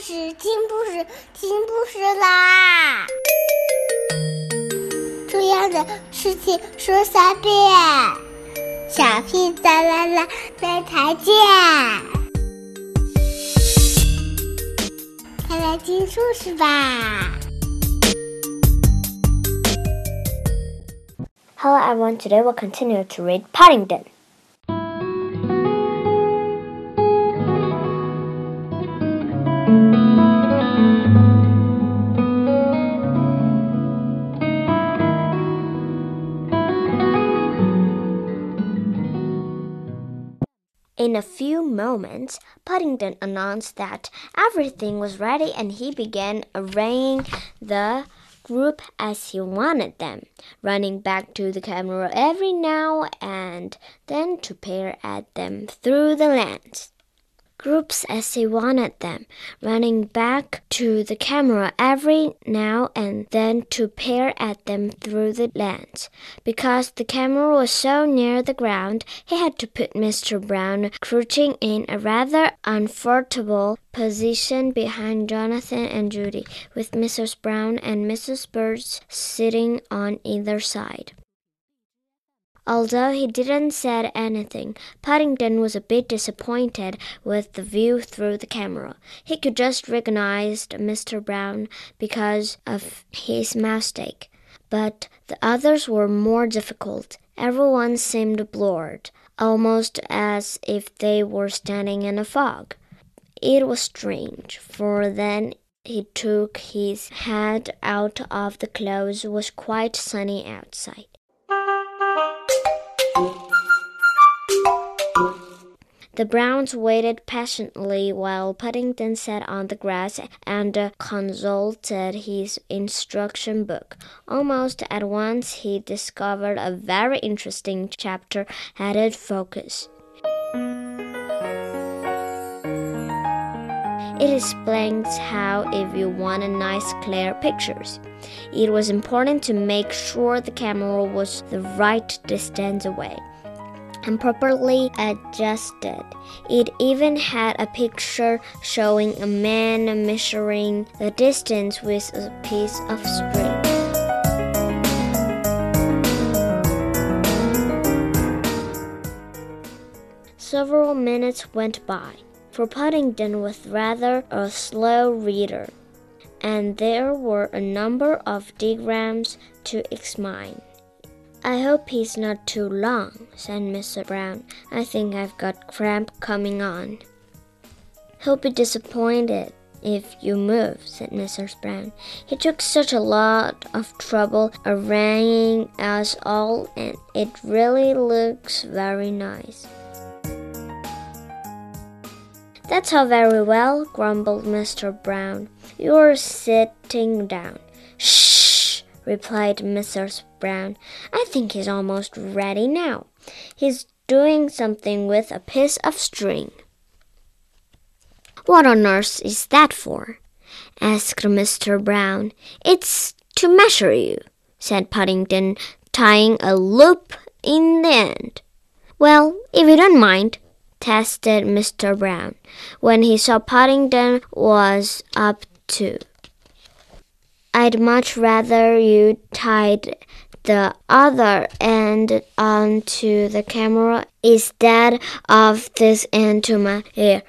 事，听故事，听故事啦！重要的事情说三遍，小屁哒啦啦，明天见！快来听故事吧！Hello everyone, today we'll continue to read Paddington. In a few moments, Paddington announced that everything was ready and he began arraying the group as he wanted them, running back to the camera every now and then to peer at them through the lens groups as he wanted them, running back to the camera every now and then to peer at them through the lens. Because the camera was so near the ground, he had to put Mr. Brown crouching in a rather uncomfortable position behind Jonathan and Judy, with Mrs. Brown and Mrs. Bird sitting on either side. Although he didn't say anything, Paddington was a bit disappointed with the view through the camera. He could just recognize Mr. Brown because of his mistake, but the others were more difficult. Everyone seemed blurred, almost as if they were standing in a fog. It was strange, for then he took his head out of the clothes It was quite sunny outside. The Browns waited patiently while Paddington sat on the grass and consulted his instruction book. Almost at once he discovered a very interesting chapter headed Focus. It explains how, if you want a nice clear pictures, it was important to make sure the camera was the right distance away and properly adjusted. It even had a picture showing a man measuring the distance with a piece of string. Several minutes went by, for Paddington was rather a slow reader, and there were a number of diagrams to examine. I hope he's not too long, said Mr. Brown. I think I've got cramp coming on. He'll be disappointed if you move, said Mrs. Brown. He took such a lot of trouble arranging us all, and it really looks very nice. That's all very well, grumbled Mr. Brown. You're sitting down. Shh, replied Mrs. Brown. I think he's almost ready now. He's doing something with a piece of string. What on earth is that for? asked Mr. Brown. It's to measure you, said Paddington, tying a loop in the end. Well, if you don't mind, tested Mr. Brown, when he saw Paddington was up to. I'd much rather you tied the other end onto the camera instead of this end to my ear.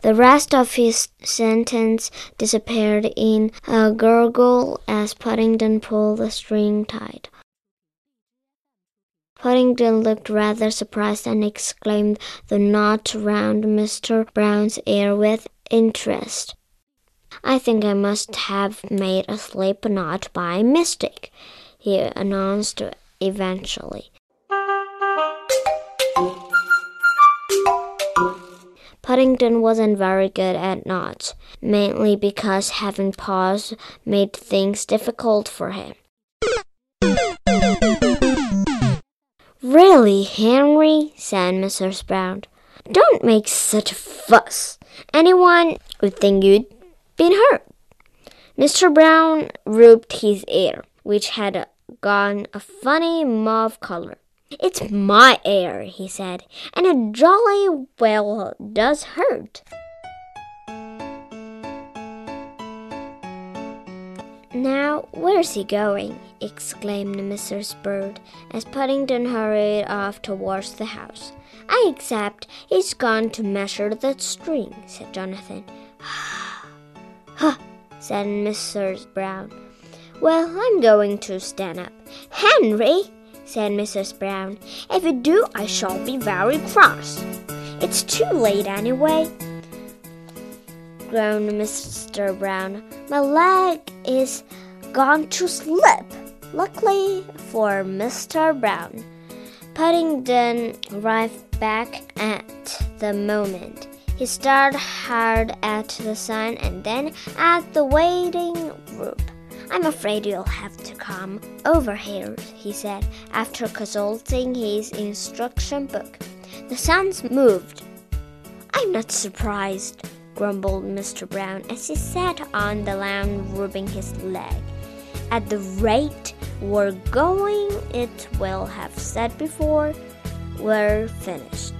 The rest of his sentence disappeared in a gurgle as Paddington pulled the string tight. Paddington looked rather surprised and exclaimed the knot round Mr. Brown's ear with interest. I think I must have made a slip knot by mistake he announced eventually. Paddington wasn't very good at knots, mainly because having paws made things difficult for him. Really, Henry, said Mrs. Brown, don't make such a fuss. Anyone would think you'd been hurt. Mr. Brown rubbed his ear, which had gone a funny mauve color. It's my ear," he said, and it jolly well does hurt. Now, where's he going? exclaimed Mrs. Bird as Paddington hurried off towards the house. I accept he's gone to measure that string, said Jonathan huh, said Mrs. Brown. Well, I'm going to stand up. Henry, said Mrs. Brown, if you do, I shall be very cross. It's too late anyway, groaned Mr. Brown. My leg is gone to slip. Luckily for Mr. Brown, Paddington arrived back at the moment. He stared hard at the sun and then at the waiting group. I'm afraid you'll have to come over here, he said, after consulting his instruction book. The sounds moved. I'm not surprised, grumbled Mr. Brown as he sat on the lawn rubbing his leg. At the rate we're going, it will have said before we're finished.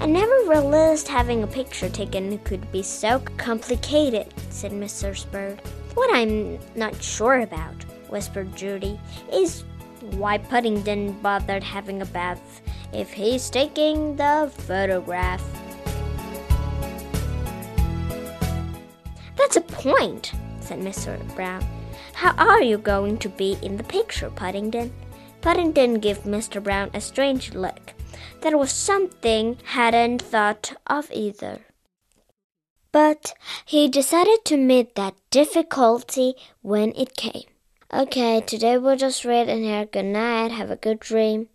I never realized having a picture taken could be so complicated, said Mr. Bird. What I'm not sure about, whispered Judy, is why Paddington bothered having a bath if he's taking the photograph. That's a point, said Mr. Brown. How are you going to be in the picture, Paddington? Paddington gave Mr. Brown a strange look. That was something hadn't thought of either. But he decided to meet that difficulty when it came. Okay, today we'll just read in here. Good night. Have a good dream.